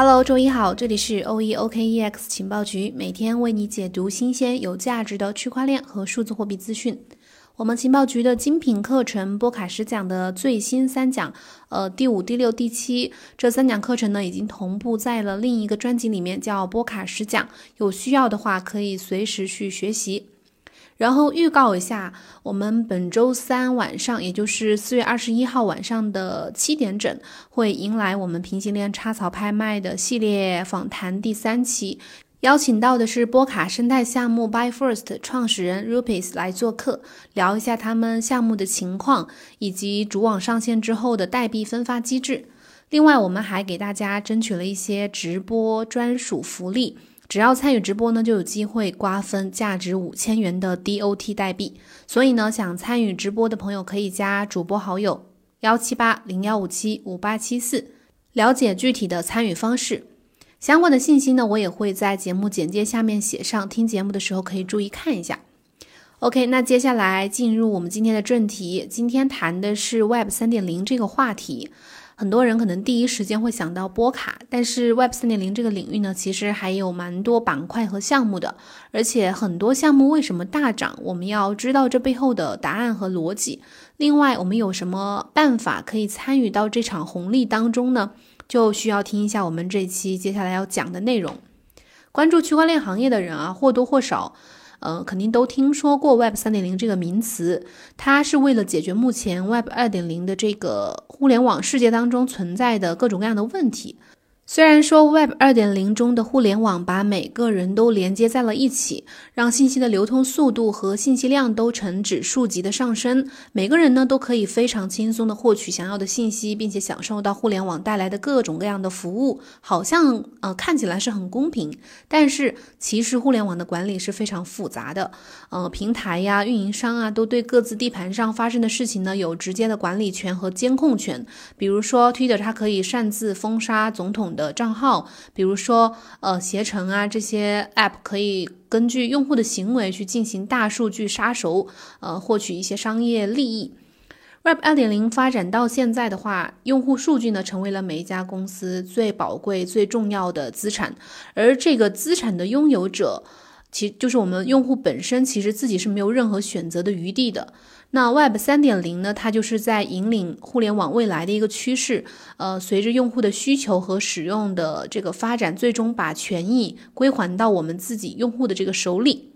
Hello，周一好，这里是 O E O K E X 情报局，每天为你解读新鲜有价值的区块链和数字货币资讯。我们情报局的精品课程波卡什讲的最新三讲，呃，第五、第六、第七这三讲课程呢，已经同步在了另一个专辑里面，叫波卡什讲。有需要的话，可以随时去学习。然后预告一下，我们本周三晚上，也就是四月二十一号晚上的七点整，会迎来我们平行链插槽拍卖的系列访谈第三期，邀请到的是波卡生态项目 By First 创始人 Rupis 来做客，聊一下他们项目的情况，以及主网上线之后的代币分发机制。另外，我们还给大家争取了一些直播专属福利。只要参与直播呢，就有机会瓜分价值五千元的 DOT 代币。所以呢，想参与直播的朋友可以加主播好友幺七八零幺五七五八七四，了解具体的参与方式。相关的信息呢，我也会在节目简介下面写上，听节目的时候可以注意看一下。OK，那接下来进入我们今天的正题，今天谈的是 Web 三点零这个话题。很多人可能第一时间会想到波卡，但是 Web 三点零这个领域呢，其实还有蛮多板块和项目的，而且很多项目为什么大涨，我们要知道这背后的答案和逻辑。另外，我们有什么办法可以参与到这场红利当中呢？就需要听一下我们这期接下来要讲的内容。关注区块链行业的人啊，或多或少。呃，肯定都听说过 Web 三点零这个名词，它是为了解决目前 Web 二点零的这个互联网世界当中存在的各种各样的问题。虽然说 Web 二点零中的互联网把每个人都连接在了一起，让信息的流通速度和信息量都呈指数级的上升，每个人呢都可以非常轻松的获取想要的信息，并且享受到互联网带来的各种各样的服务，好像呃看起来是很公平。但是其实互联网的管理是非常复杂的，呃，平台呀、运营商啊都对各自地盘上发生的事情呢有直接的管理权和监控权。比如说 Twitter，它可以擅自封杀总统。的账号，比如说呃携程啊这些 app 可以根据用户的行为去进行大数据杀熟，呃获取一些商业利益。Web 二点零发展到现在的话，用户数据呢成为了每一家公司最宝贵、最重要的资产，而这个资产的拥有者，其就是我们用户本身，其实自己是没有任何选择的余地的。那 Web 三点零呢？它就是在引领互联网未来的一个趋势。呃，随着用户的需求和使用的这个发展，最终把权益归还到我们自己用户的这个手里。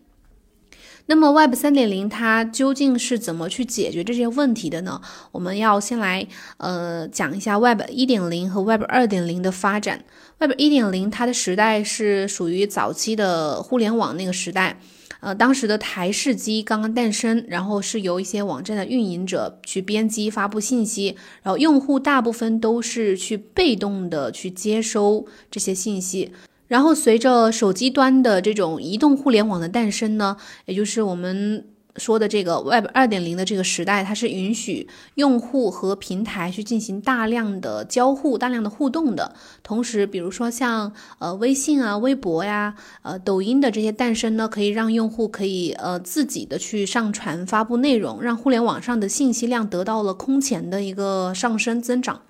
那么 Web 三点零它究竟是怎么去解决这些问题的呢？我们要先来呃讲一下 Web 一点零和 Web 二点零的发展。Web 一点零它的时代是属于早期的互联网那个时代。呃，当时的台式机刚刚诞生，然后是由一些网站的运营者去编辑发布信息，然后用户大部分都是去被动的去接收这些信息，然后随着手机端的这种移动互联网的诞生呢，也就是我们。说的这个 Web 二点零的这个时代，它是允许用户和平台去进行大量的交互、大量的互动的。同时，比如说像呃微信啊、微博呀、呃抖音的这些诞生呢，可以让用户可以呃自己的去上传发布内容，让互联网上的信息量得到了空前的一个上升增长。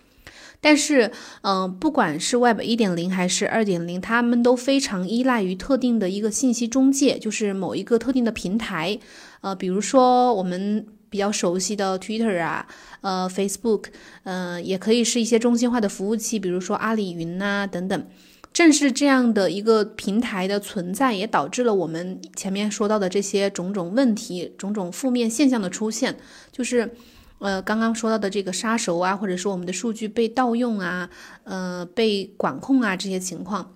但是，嗯，不管是 Web 一点零还是二点零，他们都非常依赖于特定的一个信息中介，就是某一个特定的平台。呃，比如说我们比较熟悉的 Twitter 啊，呃，Facebook，呃，也可以是一些中心化的服务器，比如说阿里云呐等等。正是这样的一个平台的存在，也导致了我们前面说到的这些种种问题、种种负面现象的出现，就是，呃，刚刚说到的这个杀熟啊，或者说我们的数据被盗用啊，呃，被管控啊这些情况。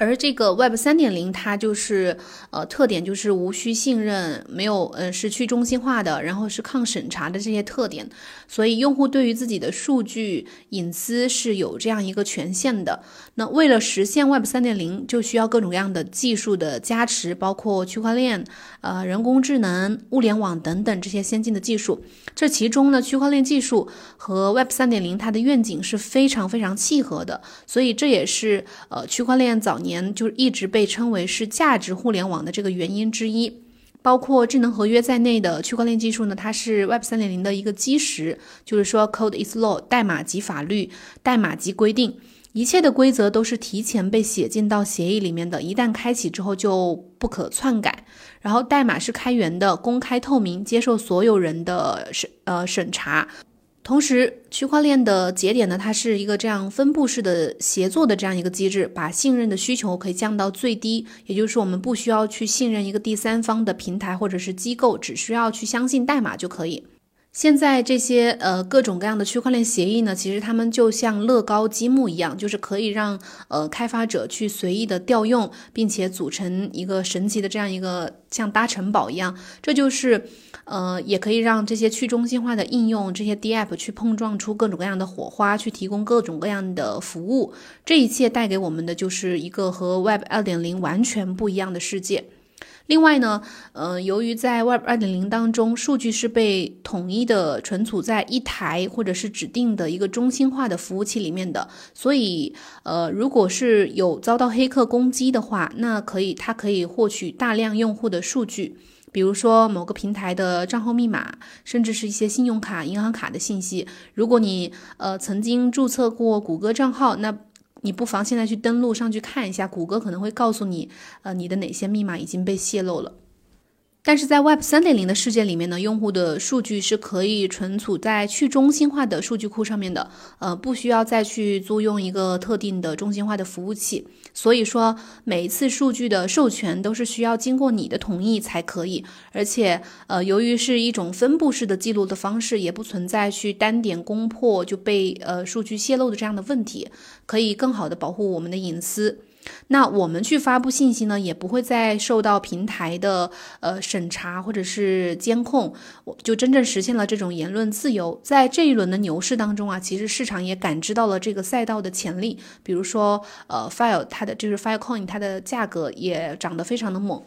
而这个 Web 三点零，它就是呃特点就是无需信任，没有呃是去中心化的，然后是抗审查的这些特点，所以用户对于自己的数据隐私是有这样一个权限的。那为了实现 Web 三点零，就需要各种各样的技术的加持，包括区块链、呃人工智能、物联网等等这些先进的技术。这其中呢，区块链技术和 Web 三点零它的愿景是非常非常契合的，所以这也是呃区块链早年。年就一直被称为是价值互联网的这个原因之一，包括智能合约在内的区块链技术呢，它是 Web 三点零的一个基石，就是说 Code is law，代码即法律，代码即规定。一切的规则都是提前被写进到协议里面的，一旦开启之后就不可篡改。然后代码是开源的、公开透明，接受所有人的审呃审查。同时，区块链的节点呢，它是一个这样分布式的协作的这样一个机制，把信任的需求可以降到最低。也就是，我们不需要去信任一个第三方的平台或者是机构，只需要去相信代码就可以。现在这些呃各种各样的区块链协议呢，其实它们就像乐高积木一样，就是可以让呃开发者去随意的调用，并且组成一个神奇的这样一个像搭城堡一样。这就是呃也可以让这些去中心化的应用，这些 DApp 去碰撞出各种各样的火花，去提供各种各样的服务。这一切带给我们的就是一个和 Web 二点零完全不一样的世界。另外呢，呃，由于在 Web 二点零当中，数据是被统一的存储在一台或者是指定的一个中心化的服务器里面的，所以，呃，如果是有遭到黑客攻击的话，那可以，它可以获取大量用户的数据，比如说某个平台的账号密码，甚至是一些信用卡、银行卡的信息。如果你呃曾经注册过谷歌账号，那你不妨现在去登录上去看一下，谷歌可能会告诉你，呃，你的哪些密码已经被泄露了。但是在 Web 三点零的世界里面呢，用户的数据是可以存储在去中心化的数据库上面的，呃，不需要再去租用一个特定的中心化的服务器。所以说，每一次数据的授权都是需要经过你的同意才可以。而且，呃，由于是一种分布式的记录的方式，也不存在去单点攻破就被呃数据泄露的这样的问题，可以更好的保护我们的隐私。那我们去发布信息呢，也不会再受到平台的呃审查或者是监控，我就真正实现了这种言论自由。在这一轮的牛市当中啊，其实市场也感知到了这个赛道的潜力，比如说呃，File 它的就是 Filecoin 它的价格也涨得非常的猛。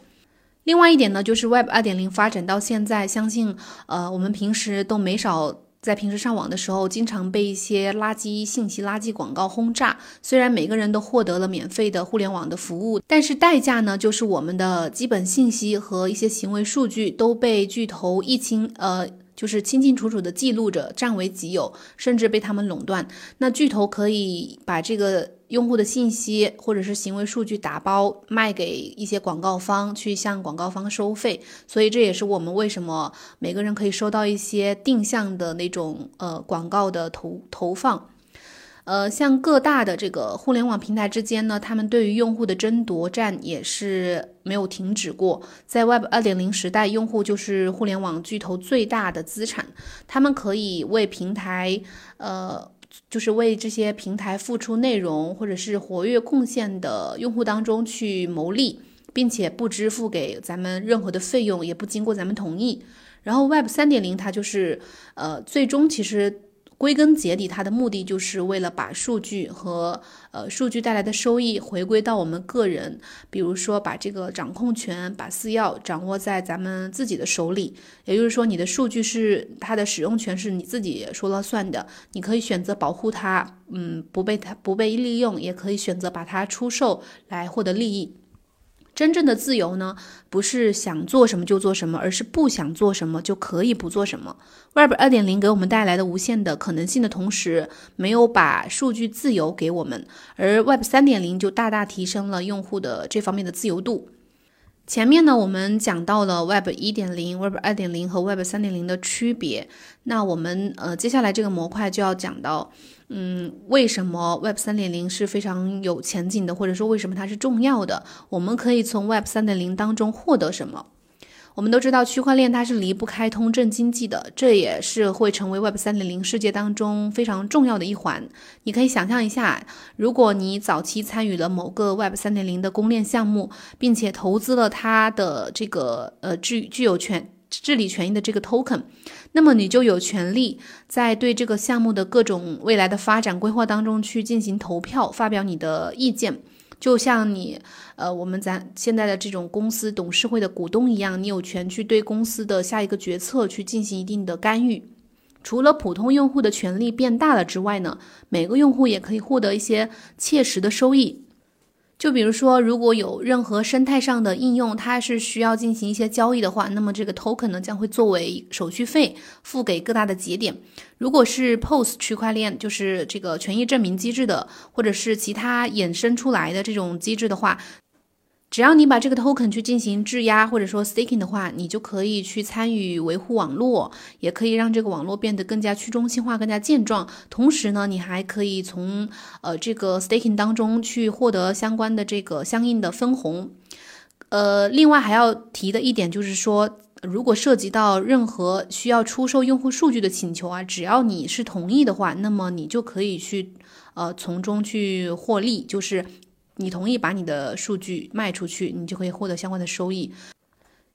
另外一点呢，就是 Web 二点零发展到现在，相信呃我们平时都没少。在平时上网的时候，经常被一些垃圾信息、垃圾广告轰炸。虽然每个人都获得了免费的互联网的服务，但是代价呢，就是我们的基本信息和一些行为数据都被巨头一清呃。就是清清楚楚的记录着，占为己有，甚至被他们垄断。那巨头可以把这个用户的信息或者是行为数据打包卖给一些广告方，去向广告方收费。所以这也是我们为什么每个人可以收到一些定向的那种呃广告的投投放。呃，像各大的这个互联网平台之间呢，他们对于用户的争夺战也是没有停止过。在 Web 二点零时代，用户就是互联网巨头最大的资产，他们可以为平台，呃，就是为这些平台付出内容或者是活跃贡献的用户当中去牟利，并且不支付给咱们任何的费用，也不经过咱们同意。然后 Web 三点零它就是，呃，最终其实。归根结底，它的目的就是为了把数据和呃数据带来的收益回归到我们个人，比如说把这个掌控权、把私钥掌握在咱们自己的手里。也就是说，你的数据是它的使用权是你自己说了算的，你可以选择保护它，嗯，不被它不被利用，也可以选择把它出售来获得利益。真正的自由呢，不是想做什么就做什么，而是不想做什么就可以不做什么。Web 二点零给我们带来的无限的可能性的同时，没有把数据自由给我们，而 Web 三点零就大大提升了用户的这方面的自由度。前面呢，我们讲到了 Web 一点零、Web 二点零和 Web 三点零的区别。那我们呃，接下来这个模块就要讲到，嗯，为什么 Web 三点零是非常有前景的，或者说为什么它是重要的？我们可以从 Web 三点零当中获得什么？我们都知道，区块链它是离不开通证经济的，这也是会成为 Web 三点零世界当中非常重要的一环。你可以想象一下，如果你早期参与了某个 Web 三点零的公链项目，并且投资了它的这个呃具具有权治理权益的这个 token，那么你就有权利在对这个项目的各种未来的发展规划当中去进行投票，发表你的意见。就像你，呃，我们咱现在的这种公司董事会的股东一样，你有权去对公司的下一个决策去进行一定的干预。除了普通用户的权利变大了之外呢，每个用户也可以获得一些切实的收益。就比如说，如果有任何生态上的应用，它是需要进行一些交易的话，那么这个 token 呢将会作为手续费付给各大的节点。如果是 POS 区块链，就是这个权益证明机制的，或者是其他衍生出来的这种机制的话。只要你把这个 token 去进行质押或者说 staking 的话，你就可以去参与维护网络，也可以让这个网络变得更加去中心化、更加健壮。同时呢，你还可以从呃这个 staking 当中去获得相关的这个相应的分红。呃，另外还要提的一点就是说，如果涉及到任何需要出售用户数据的请求啊，只要你是同意的话，那么你就可以去呃从中去获利，就是。你同意把你的数据卖出去，你就可以获得相关的收益。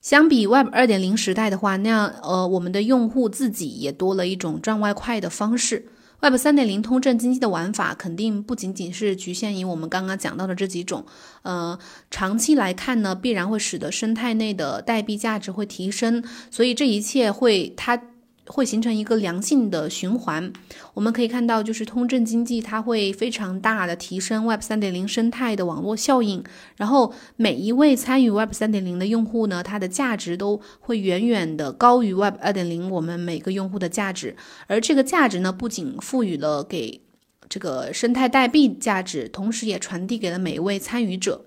相比 Web 二点零时代的话，那样呃，我们的用户自己也多了一种赚外快的方式。Web 三点零通证经济的玩法肯定不仅仅是局限于我们刚刚讲到的这几种，呃，长期来看呢，必然会使得生态内的代币价值会提升，所以这一切会它。会形成一个良性的循环。我们可以看到，就是通证经济，它会非常大的提升 Web 三点零生态的网络效应。然后每一位参与 Web 三点零的用户呢，它的价值都会远远的高于 Web 二点零我们每个用户的价值。而这个价值呢，不仅赋予了给这个生态代币价值，同时也传递给了每一位参与者。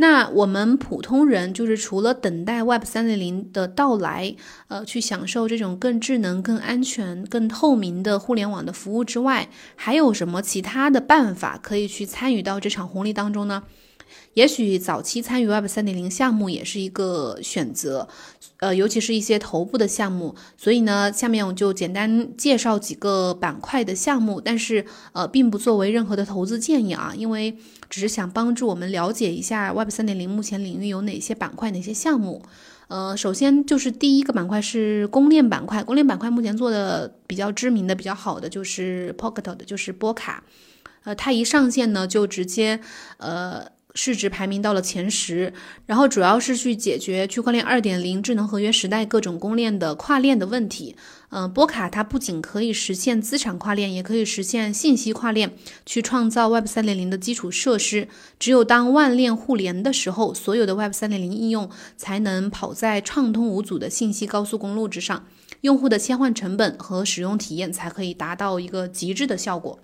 那我们普通人就是除了等待 Web 三点零的到来，呃，去享受这种更智能、更安全、更透明的互联网的服务之外，还有什么其他的办法可以去参与到这场红利当中呢？也许早期参与 Web 三点零项目也是一个选择，呃，尤其是一些头部的项目。所以呢，下面我就简单介绍几个板块的项目，但是呃，并不作为任何的投资建议啊，因为只是想帮助我们了解一下 Web 三点零目前领域有哪些板块、哪些项目。呃，首先就是第一个板块是公链板块，公链板块目前做的比较知名的、比较好的就是 Pocket 的，就是波卡。呃，它一上线呢，就直接呃。市值排名到了前十，然后主要是去解决区块链二点零智能合约时代各种公链的跨链的问题。嗯，波卡它不仅可以实现资产跨链，也可以实现信息跨链，去创造 Web 三点零的基础设施。只有当万链互联的时候，所有的 Web 三点零应用才能跑在畅通无阻的信息高速公路之上，用户的切换成本和使用体验才可以达到一个极致的效果。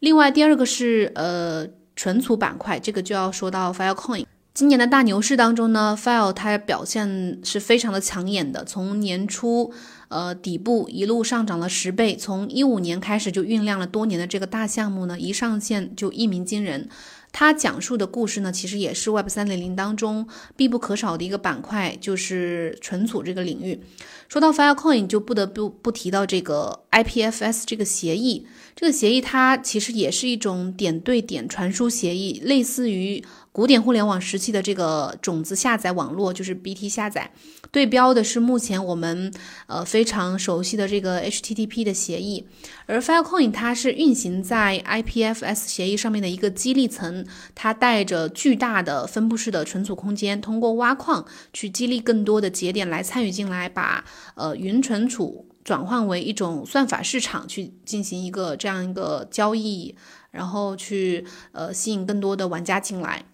另外，第二个是呃。存储板块，这个就要说到 Filecoin。今年的大牛市当中呢，File 它表现是非常的抢眼的，从年初呃底部一路上涨了十倍，从一五年开始就酝酿了多年的这个大项目呢，一上线就一鸣惊人。它讲述的故事呢，其实也是 Web 三点零当中必不可少的一个板块，就是存储这个领域。说到 Filecoin，就不得不不提到这个 IPFS 这个协议。这个协议它其实也是一种点对点传输协议，类似于。古典互联网时期的这个种子下载网络就是 BT 下载，对标的是目前我们呃非常熟悉的这个 HTTP 的协议，而 Filecoin 它是运行在 IPFS 协议上面的一个激励层，它带着巨大的分布式的存储空间，通过挖矿去激励更多的节点来参与进来，把呃云存储转换为一种算法市场去进行一个这样一个交易，然后去呃吸引更多的玩家进来。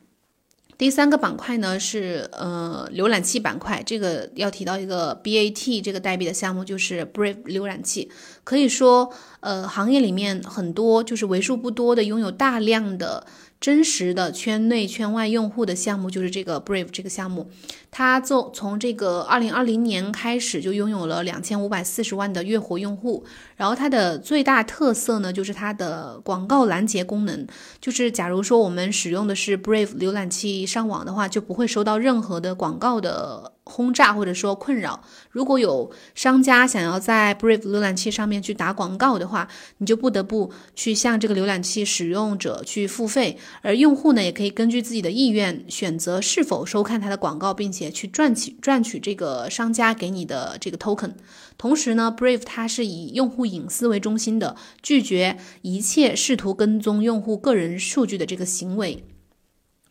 第三个板块呢是呃浏览器板块，这个要提到一个 BAT 这个代币的项目，就是 Brave 浏览器。可以说，呃，行业里面很多就是为数不多的拥有大量的。真实的圈内圈外用户的项目就是这个 Brave 这个项目，它从从这个二零二零年开始就拥有了两千五百四十万的月活用户。然后它的最大特色呢，就是它的广告拦截功能，就是假如说我们使用的是 Brave 浏览器上网的话，就不会收到任何的广告的。轰炸或者说困扰，如果有商家想要在 Brave 浏览器上面去打广告的话，你就不得不去向这个浏览器使用者去付费，而用户呢也可以根据自己的意愿选择是否收看它的广告，并且去赚取赚取这个商家给你的这个 token。同时呢，Brave 它是以用户隐私为中心的，拒绝一切试图跟踪用户个人数据的这个行为。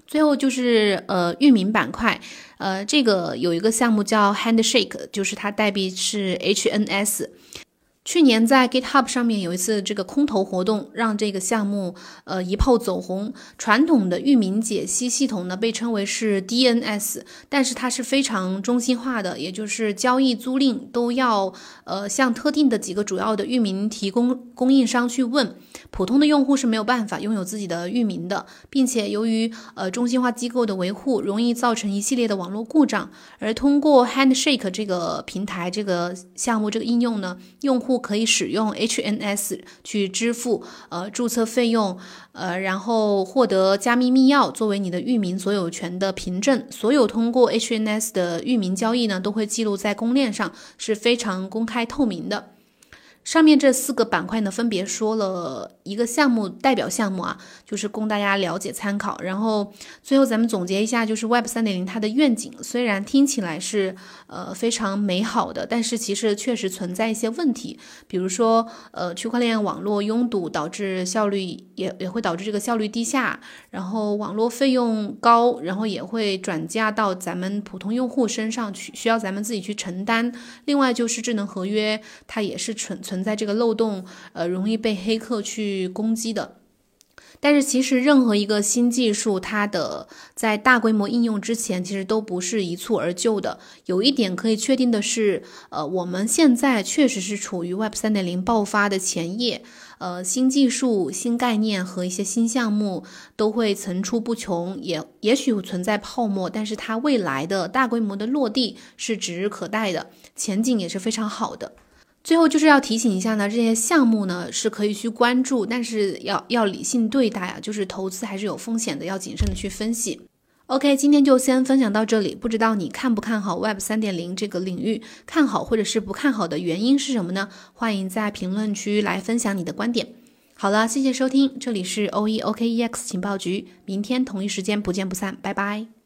最后就是呃域名板块，呃这个有一个项目叫 Handshake，就是它代币是 HNS。去年在 GitHub 上面有一次这个空投活动，让这个项目呃一炮走红。传统的域名解析系统呢被称为是 DNS，但是它是非常中心化的，也就是交易租赁都要呃向特定的几个主要的域名提供供应商去问，普通的用户是没有办法拥有自己的域名的，并且由于呃中心化机构的维护，容易造成一系列的网络故障。而通过 Handshake 这个平台这个项目这个应用呢，用户可以使用 HNS 去支付呃注册费用，呃，然后获得加密密钥作为你的域名所有权的凭证。所有通过 HNS 的域名交易呢，都会记录在公链上，是非常公开透明的。上面这四个板块呢，分别说了一个项目代表项目啊，就是供大家了解参考。然后最后咱们总结一下，就是 Web 三点零它的愿景，虽然听起来是呃非常美好的，但是其实确实存在一些问题，比如说呃区块链网络拥堵导致效率也也会导致这个效率低下，然后网络费用高，然后也会转嫁到咱们普通用户身上去，需要咱们自己去承担。另外就是智能合约，它也是存存。存在这个漏洞，呃，容易被黑客去攻击的。但是其实任何一个新技术，它的在大规模应用之前，其实都不是一蹴而就的。有一点可以确定的是，呃，我们现在确实是处于 Web 三点零爆发的前夜，呃，新技术、新概念和一些新项目都会层出不穷，也也许存在泡沫，但是它未来的大规模的落地是指日可待的，前景也是非常好的。最后就是要提醒一下呢，这些项目呢是可以去关注，但是要要理性对待啊，就是投资还是有风险的，要谨慎的去分析。OK，今天就先分享到这里，不知道你看不看好 Web 三点零这个领域？看好或者是不看好的原因是什么呢？欢迎在评论区来分享你的观点。好了，谢谢收听，这里是 OE OKEX 情报局，明天同一时间不见不散，拜拜。